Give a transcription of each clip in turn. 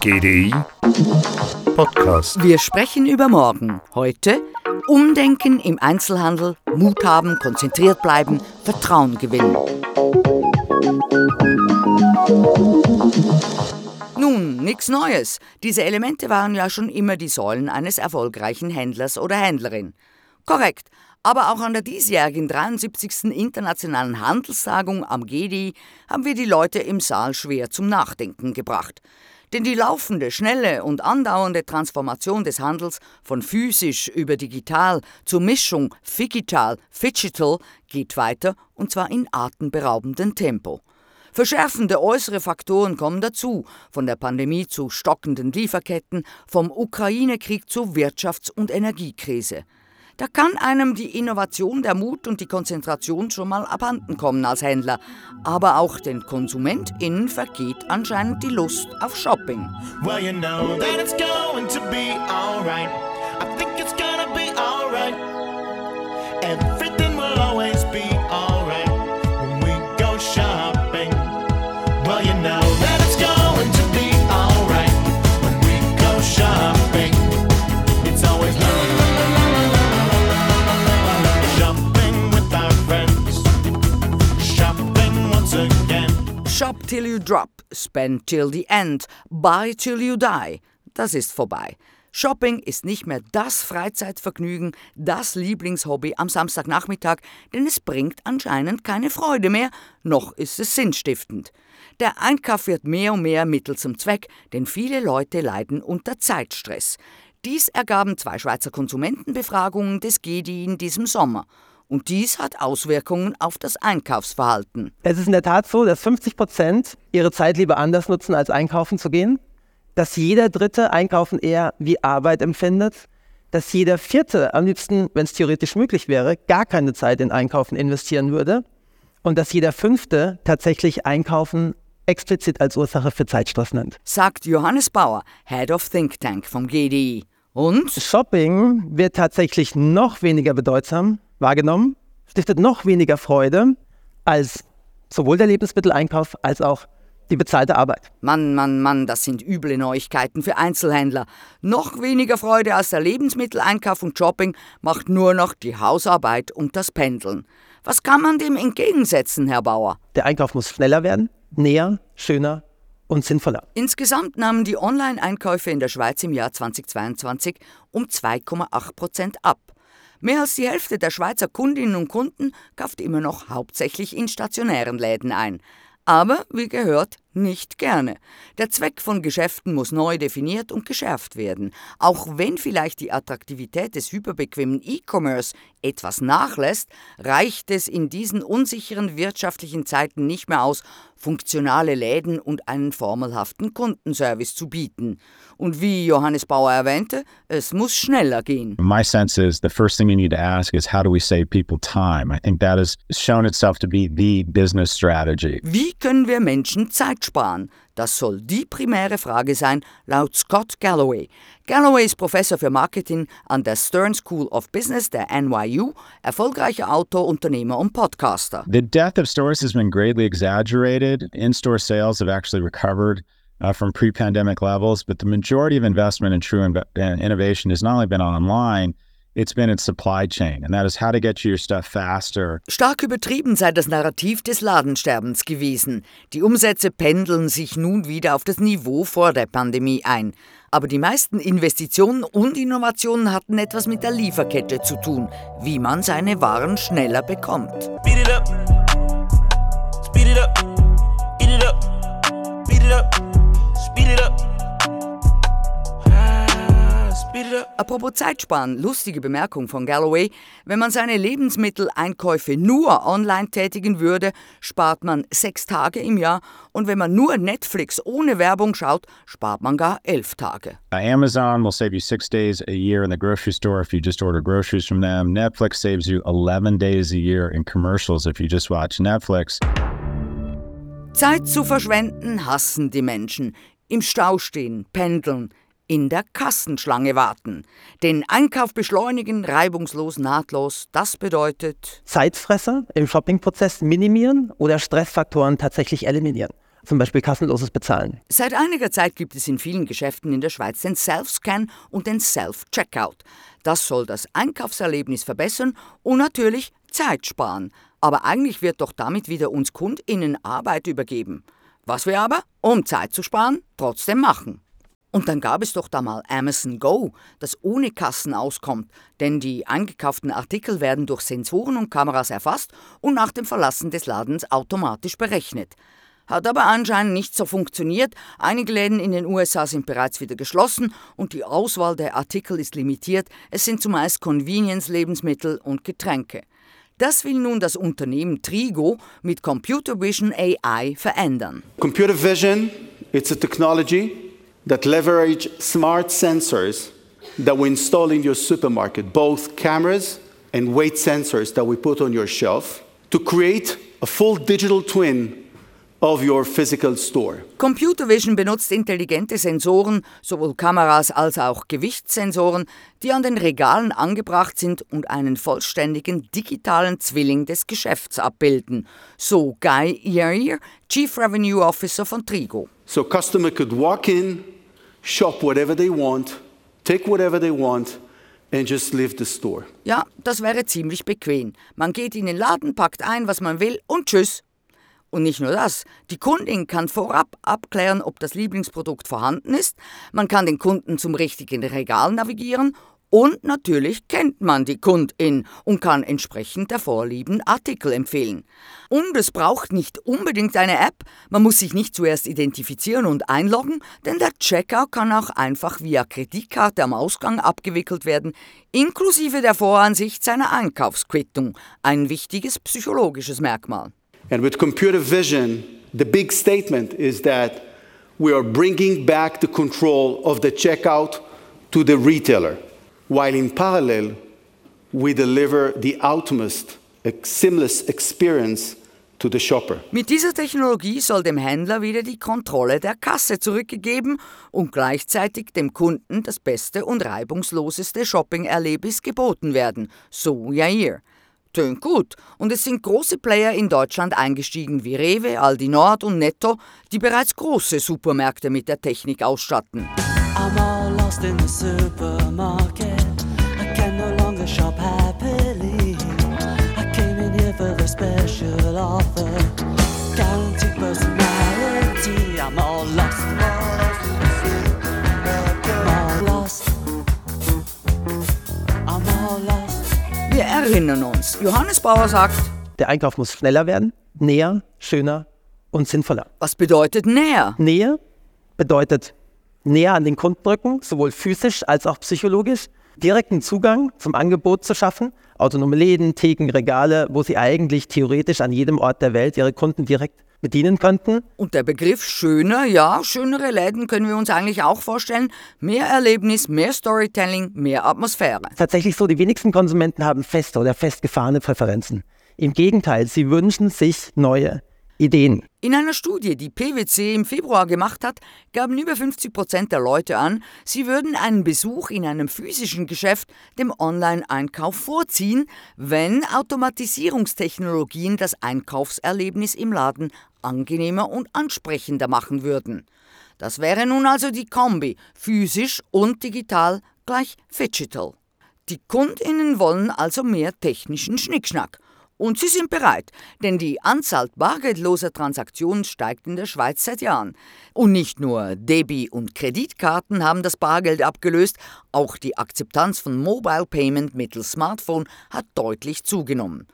GDI Podcast. Wir sprechen über morgen. Heute Umdenken im Einzelhandel, Mut haben, konzentriert bleiben, Vertrauen gewinnen. Nun, nichts Neues. Diese Elemente waren ja schon immer die Säulen eines erfolgreichen Händlers oder Händlerin. Korrekt. Aber auch an der diesjährigen 73. Internationalen Handelstagung am GDI haben wir die Leute im Saal schwer zum Nachdenken gebracht. Denn die laufende, schnelle und andauernde Transformation des Handels von physisch über digital zur Mischung digital, digital geht weiter und zwar in atemberaubendem Tempo. Verschärfende äußere Faktoren kommen dazu, von der Pandemie zu stockenden Lieferketten, vom Ukraine-Krieg zur Wirtschafts- und Energiekrise. Da kann einem die Innovation, der Mut und die Konzentration schon mal abhanden kommen als Händler. Aber auch den KonsumentInnen vergeht anscheinend die Lust auf Shopping. Well, you know that it's going to be alright. I think it's gonna be alright. Everything till you drop, spend till the end, buy till you die. Das ist vorbei. Shopping ist nicht mehr das Freizeitvergnügen, das Lieblingshobby am Samstagnachmittag, denn es bringt anscheinend keine Freude mehr, noch ist es sinnstiftend. Der Einkauf wird mehr und mehr Mittel zum Zweck, denn viele Leute leiden unter Zeitstress. Dies ergaben zwei Schweizer Konsumentenbefragungen des GDI in diesem Sommer. Und dies hat Auswirkungen auf das Einkaufsverhalten. Es ist in der Tat so, dass 50 Prozent ihre Zeit lieber anders nutzen, als einkaufen zu gehen. Dass jeder Dritte Einkaufen eher wie Arbeit empfindet. Dass jeder Vierte am liebsten, wenn es theoretisch möglich wäre, gar keine Zeit in Einkaufen investieren würde. Und dass jeder Fünfte tatsächlich Einkaufen explizit als Ursache für Zeitstress nennt. Sagt Johannes Bauer, Head of Think Tank vom GDI. Und? Shopping wird tatsächlich noch weniger bedeutsam wahrgenommen, stiftet noch weniger Freude als sowohl der Lebensmitteleinkauf als auch die bezahlte Arbeit. Mann, Mann, Mann, das sind üble Neuigkeiten für Einzelhändler. Noch weniger Freude als der Lebensmitteleinkauf und Shopping macht nur noch die Hausarbeit und das Pendeln. Was kann man dem entgegensetzen, Herr Bauer? Der Einkauf muss schneller werden, näher, schöner und sinnvoller. Insgesamt nahmen die Online-Einkäufe in der Schweiz im Jahr 2022 um 2,8 Prozent ab. Mehr als die Hälfte der Schweizer Kundinnen und Kunden kauft immer noch hauptsächlich in stationären Läden ein. Aber, wie gehört, nicht gerne. Der Zweck von Geschäften muss neu definiert und geschärft werden. Auch wenn vielleicht die Attraktivität des hyperbequemen E-Commerce etwas nachlässt, reicht es in diesen unsicheren wirtschaftlichen Zeiten nicht mehr aus, funktionale Läden und einen formelhaften Kundenservice zu bieten. Und wie Johannes Bauer erwähnte, es muss schneller gehen. My sense is the first thing you need to ask is how do we save people time? I think that has shown itself to be the business strategy. Wie können wir Menschen Zeit sparen? Das soll die primäre Frage sein, laut Scott Galloway. Galloway ist Professor für Marketing an der Stern School of Business der NYU, erfolgreicher Autor, Unternehmer und Podcaster. The death of stores has been greatly exaggerated. In store sales have actually recovered. Uh, from pre pandemic levels, but the majority of investment in true inv- uh, innovation has not only been online, it's been its supply chain, and that is how to get you your stuff faster. Stark übertrieben sei das Narrativ des Ladensterbens gewesen. Die Umsätze pendeln sich nun wieder auf das Niveau vor der Pandemie ein. Aber die meisten Investitionen und Innovationen hatten etwas mit der Lieferkette zu tun, wie man seine Waren schneller bekommt. Speed it up. Speed it up. Eat it up. Speed it up. Speed it up. Apropos Zeitsparen, lustige Bemerkung von Galloway. Wenn man seine Lebensmitteleinkäufe nur online tätigen würde, spart man sechs Tage im Jahr. Und wenn man nur Netflix ohne Werbung schaut, spart man gar elf Tage. Uh, Amazon will save you six days a year in the grocery store if you just order groceries from them. Netflix saves you 11 days a year in commercials if you just watch Netflix. Zeit zu verschwenden hassen die Menschen. Im Stau stehen, pendeln, in der Kassenschlange warten. Den Einkauf beschleunigen, reibungslos, nahtlos, das bedeutet Zeitfresser im Shoppingprozess minimieren oder Stressfaktoren tatsächlich eliminieren. zum Beispiel kassenloses Bezahlen. Seit einiger Zeit gibt es in vielen Geschäften in der Schweiz den Self-Scan und den Self-Checkout. Das soll das Einkaufserlebnis verbessern und natürlich Zeit sparen. Aber eigentlich wird doch damit wieder uns KundInnen Arbeit übergeben. Was wir aber, um Zeit zu sparen, trotzdem machen. Und dann gab es doch da mal Amazon Go, das ohne Kassen auskommt, denn die eingekauften Artikel werden durch Sensoren und Kameras erfasst und nach dem Verlassen des Ladens automatisch berechnet. Hat aber anscheinend nicht so funktioniert. Einige Läden in den USA sind bereits wieder geschlossen und die Auswahl der Artikel ist limitiert. Es sind zumeist Convenience-Lebensmittel und Getränke. Das will nun das Unternehmen Trigo mit Computer Vision AI verändern. Computer vision, it's a technology that leverage smart sensors that we install in your supermarket, both cameras and weight sensors that we put on your shelf to create a full digital twin of your physical store. Computer Vision benutzt intelligente Sensoren, sowohl Kameras als auch Gewichtssensoren, die an den Regalen angebracht sind und einen vollständigen digitalen Zwilling des Geschäfts abbilden, so Guy Yair, Chief Revenue Officer von Trigo. So customer could walk in, shop whatever they want, take whatever they want and just leave the store. Ja, das wäre ziemlich bequem. Man geht in den Laden, packt ein, was man will und tschüss. Und nicht nur das, die Kundin kann vorab abklären, ob das Lieblingsprodukt vorhanden ist, man kann den Kunden zum richtigen Regal navigieren und natürlich kennt man die Kundin und kann entsprechend der Vorlieben Artikel empfehlen. Und es braucht nicht unbedingt eine App, man muss sich nicht zuerst identifizieren und einloggen, denn der Checkout kann auch einfach via Kreditkarte am Ausgang abgewickelt werden, inklusive der Voransicht seiner Einkaufsquittung, ein wichtiges psychologisches Merkmal. And with computer vision, the big statement is that we are bringing back the control of the checkout to the retailer, while in parallel, we deliver the ultimate seamless experience to the shopper. Mit dieser Technologie soll dem Händler wieder die Kontrolle der Kasse zurückgegeben und gleichzeitig dem Kunden das beste und reibungsloseste Shopping-Erlebnis geboten werden, so Jair. Tönt gut. Und es sind große Player in Deutschland eingestiegen wie Rewe, Aldi Nord und Netto, die bereits große Supermärkte mit der Technik ausstatten. I'm all lost in the supermarket. Special offer. Guaranteed personality. I'm all lost. I'm all lost. I'm all lost. Wir erinnern uns, Johannes Bauer sagt, Der Einkauf muss schneller werden, näher, schöner und sinnvoller. was bedeutet näher? Nähe bedeutet näher an den Kunden rücken, sowohl physisch als auch psychologisch, direkten Zugang zum Angebot zu schaffen, autonome Läden, Theken, Regale, wo sie eigentlich theoretisch an jedem Ort der Welt ihre Kunden direkt bedienen könnten. Und der Begriff schöner, ja, schönere Läden können wir uns eigentlich auch vorstellen. Mehr Erlebnis, mehr Storytelling, mehr Atmosphäre. Tatsächlich so, die wenigsten Konsumenten haben feste oder festgefahrene Präferenzen. Im Gegenteil, sie wünschen sich neue Ideen. In einer Studie, die PwC im Februar gemacht hat, gaben über 50 Prozent der Leute an, sie würden einen Besuch in einem physischen Geschäft dem Online-Einkauf vorziehen, wenn Automatisierungstechnologien das Einkaufserlebnis im Laden angenehmer und ansprechender machen würden. Das wäre nun also die Kombi physisch und digital gleich Digital. Die Kundinnen wollen also mehr technischen Schnickschnack. Und sie sind bereit, denn die Anzahl bargeldloser Transaktionen steigt in der Schweiz seit Jahren. Und nicht nur Debi- und Kreditkarten haben das Bargeld abgelöst, auch die Akzeptanz von Mobile Payment mittels Smartphone hat deutlich zugenommen.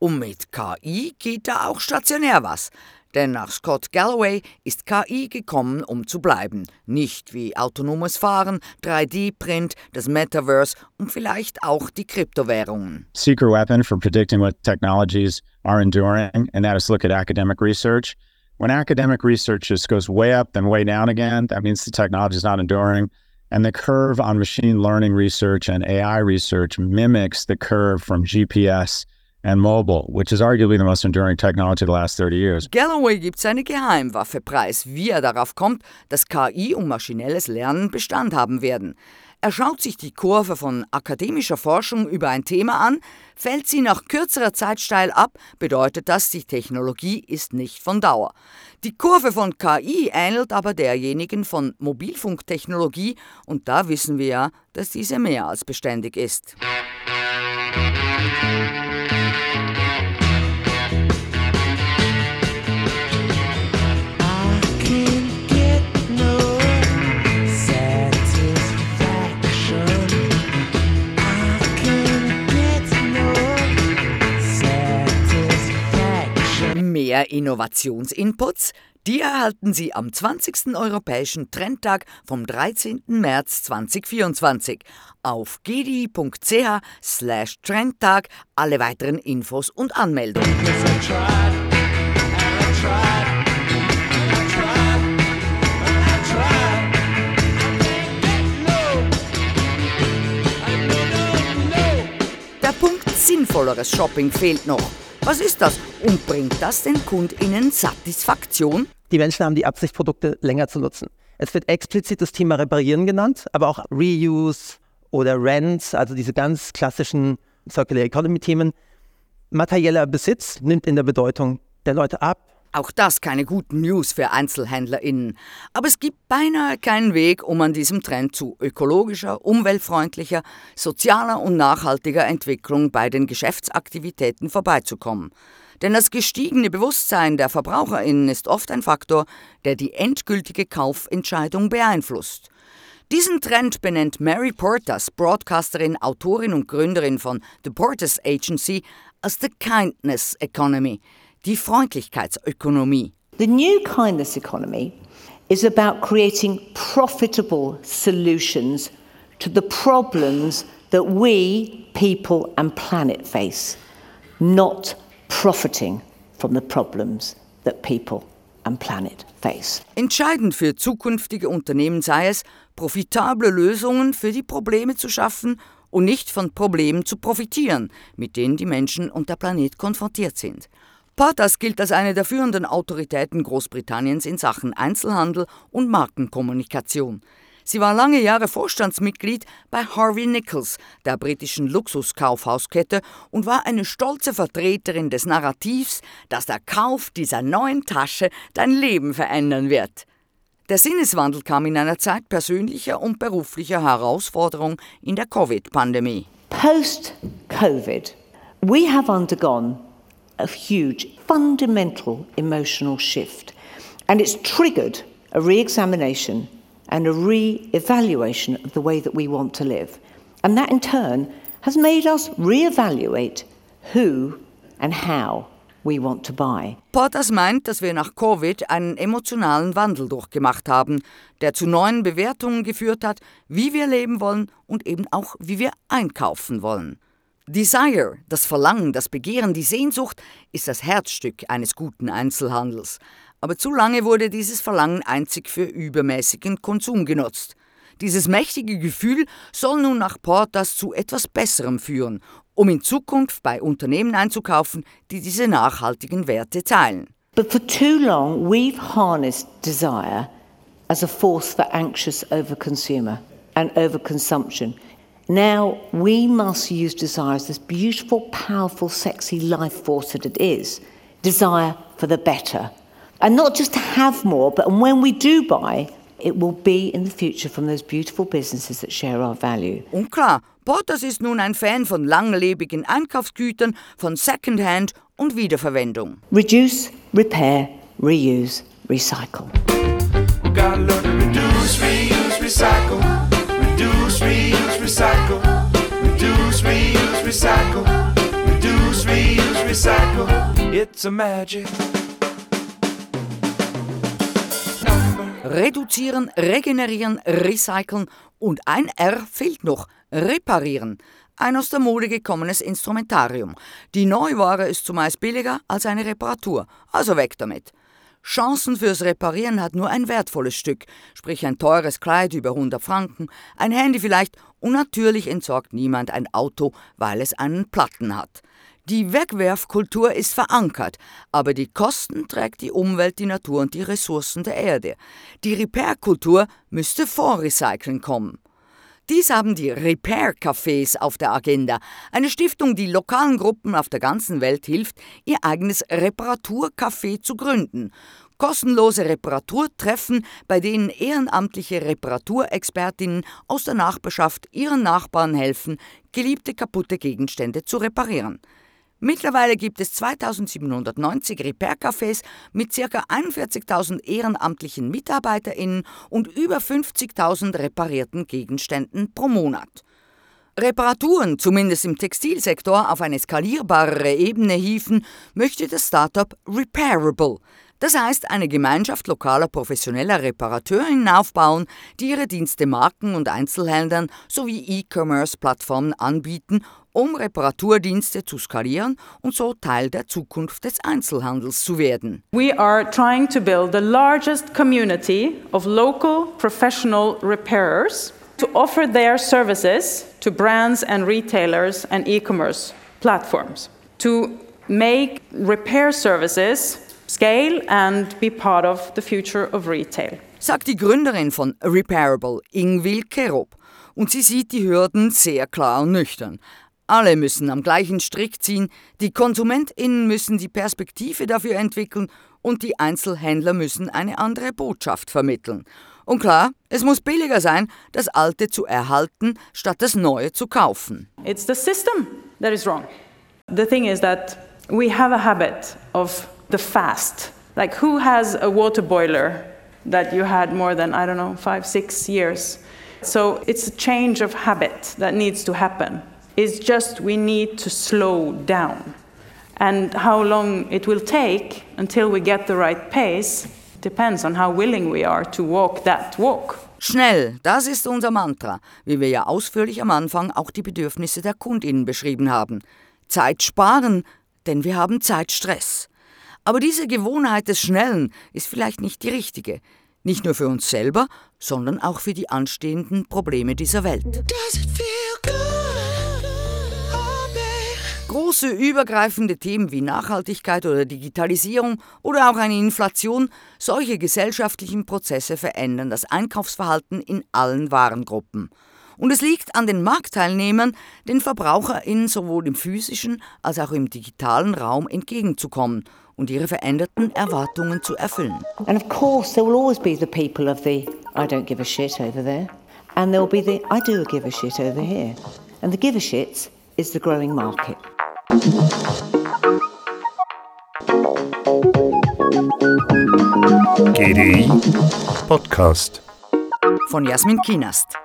Und mit KI geht da auch stationär was. Denn nach Scott Galloway ist KI gekommen, um zu bleiben. Nicht wie autonomes Fahren, 3D-Print, das Metaverse und vielleicht auch die Kryptowährungen. secret weapon for predicting what technologies are enduring, and that is look at academic research. When academic research just goes way up then way down again, that means the technology is not enduring. And the curve on machine learning research and AI research mimics the curve from GPS and mobile, which is arguably the most enduring technology the last 30 years. Galloway gibt seine Geheimwaffe preis, wie er darauf kommt, dass KI und maschinelles Lernen Bestand haben werden. Er schaut sich die Kurve von akademischer Forschung über ein Thema an, fällt sie nach kürzerer Zeit steil ab, bedeutet das, die Technologie ist nicht von Dauer. Die Kurve von KI ähnelt aber derjenigen von Mobilfunktechnologie und da wissen wir ja, dass diese mehr als beständig ist. Mehr Innovationsinputs? Die erhalten Sie am 20. Europäischen Trendtag vom 13. März 2024 auf gdi.ch slash Trendtag alle weiteren Infos und Anmeldungen. Der Punkt sinnvolleres Shopping fehlt noch. Was ist das und bringt das den KundInnen Satisfaktion? Die Menschen haben die Absicht, Produkte länger zu nutzen. Es wird explizit das Thema Reparieren genannt, aber auch Reuse oder Rent, also diese ganz klassischen Circular Economy Themen. Materieller Besitz nimmt in der Bedeutung der Leute ab. Auch das keine guten News für EinzelhändlerInnen. Aber es gibt beinahe keinen Weg, um an diesem Trend zu ökologischer, umweltfreundlicher, sozialer und nachhaltiger Entwicklung bei den Geschäftsaktivitäten vorbeizukommen. Denn das gestiegene Bewusstsein der VerbraucherInnen ist oft ein Faktor, der die endgültige Kaufentscheidung beeinflusst. Diesen Trend benennt Mary Portas, Broadcasterin, Autorin und Gründerin von The Portas Agency, als the Kindness Economy – die Freundlichkeitsökonomie. The new kindness economy is about creating profitable solutions to the problems that we, people and planet face, not profiting from the problems that people and planet face. Entscheidend für zukünftige Unternehmen sei es, profitable Lösungen für die Probleme zu schaffen und nicht von Problemen zu profitieren, mit denen die Menschen und der Planet konfrontiert sind. Portas gilt als eine der führenden Autoritäten Großbritanniens in Sachen Einzelhandel und Markenkommunikation. Sie war lange Jahre Vorstandsmitglied bei Harvey Nichols, der britischen Luxuskaufhauskette, und war eine stolze Vertreterin des Narrativs, dass der Kauf dieser neuen Tasche dein Leben verändern wird. Der Sinneswandel kam in einer Zeit persönlicher und beruflicher Herausforderung in der Covid-Pandemie. Post-Covid, we have undergone a huge fundamental emotional shift. And it's triggered a re examination and a re evaluation of the way that we want to live. And that in turn has made us re evaluate who and how we want to buy. Portas meint, dass wir nach Covid einen emotionalen Wandel durchgemacht haben, der zu neuen Bewertungen geführt hat, wie wir leben wollen und eben auch, wie wir einkaufen wollen. Desire, das Verlangen, das Begehren, die Sehnsucht ist das Herzstück eines guten Einzelhandels. Aber zu lange wurde dieses Verlangen einzig für übermäßigen Konsum genutzt. Dieses mächtige Gefühl soll nun nach Portas zu etwas Besserem führen, um in Zukunft bei Unternehmen einzukaufen, die diese nachhaltigen Werte teilen. But for too long we've harnessed desire as a force for anxious overconsumer and overconsumption. Now we must use desire as this beautiful, powerful, sexy life force that it is. Desire for the better. And not just to have more, but when we do buy, it will be in the future from those beautiful businesses that share our value. Und klar, Portas ist nun ein Fan von langlebigen Einkaufsgütern, von Secondhand und Wiederverwendung. Reduce, repair, reuse, recycle. Recycle. Reduce, reuse, recycle. It's a magic. Reduzieren, regenerieren, recyceln und ein R fehlt noch, reparieren. Ein aus der Mode gekommenes Instrumentarium. Die Neuware ist zumeist billiger als eine Reparatur, also weg damit. Chancen fürs Reparieren hat nur ein wertvolles Stück, sprich ein teures Kleid über 100 Franken, ein Handy vielleicht und natürlich entsorgt niemand ein Auto, weil es einen Platten hat. Die Wegwerfkultur ist verankert, aber die Kosten trägt die Umwelt, die Natur und die Ressourcen der Erde. Die Repair-Kultur müsste vor Recyceln kommen. Dies haben die Repair Cafés auf der Agenda, eine Stiftung, die lokalen Gruppen auf der ganzen Welt hilft, ihr eigenes Reparaturcafé zu gründen. Kostenlose Reparaturtreffen, bei denen ehrenamtliche Reparaturexpertinnen aus der Nachbarschaft ihren Nachbarn helfen, geliebte kaputte Gegenstände zu reparieren. Mittlerweile gibt es 2790 Repair-Cafés mit ca. 41.000 ehrenamtlichen MitarbeiterInnen und über 50.000 reparierten Gegenständen pro Monat. Reparaturen, zumindest im Textilsektor, auf eine skalierbarere Ebene hieven, möchte das Startup Repairable. Das heißt, eine Gemeinschaft lokaler professioneller Reparateurinnen aufbauen, die ihre Dienste Marken und Einzelhändlern sowie E-Commerce-Plattformen anbieten um Reparaturdienste zu skalieren und so Teil der Zukunft des Einzelhandels zu werden. We are trying to build the largest community of local professional repairers to offer their services to brands and retailers and e-commerce platforms to make repair services scale and be part of the future of retail. Sagt die Gründerin von Repairable, Ingwil Kerob. Und sie sieht die Hürden sehr klar und nüchtern. Alle müssen am gleichen Strick ziehen, die KonsumentInnen müssen die Perspektive dafür entwickeln und die Einzelhändler müssen eine andere Botschaft vermitteln. Und klar, es muss billiger sein, das Alte zu erhalten, statt das Neue zu kaufen. It's the system that is wrong. The thing is that we have a habit of the fast. Like who has a water boiler that you had more than, I don't know, five, six years? So it's a change of habit that needs to happen. It's just we need to slow down. And how long it will take until we get the right pace depends on how willing we are to walk that walk. Schnell, das ist unser Mantra, wie wir ja ausführlich am Anfang auch die Bedürfnisse der Kundinnen beschrieben haben. Zeit sparen, denn wir haben Zeitstress. Aber diese Gewohnheit des Schnellen ist vielleicht nicht die richtige. Nicht nur für uns selber, sondern auch für die anstehenden Probleme dieser Welt. Große übergreifende Themen wie Nachhaltigkeit oder Digitalisierung oder auch eine Inflation, solche gesellschaftlichen Prozesse verändern das Einkaufsverhalten in allen Warengruppen. Und es liegt an den Marktteilnehmern, den VerbraucherInnen sowohl im physischen als auch im digitalen Raum entgegenzukommen und ihre veränderten Erwartungen zu erfüllen. And of course, there will always be the people of the I don't give a shit over there, and there will be the I do give a shit over here. And the give a shits is the growing market. GDI Podcast. Von Jasmin Kienast.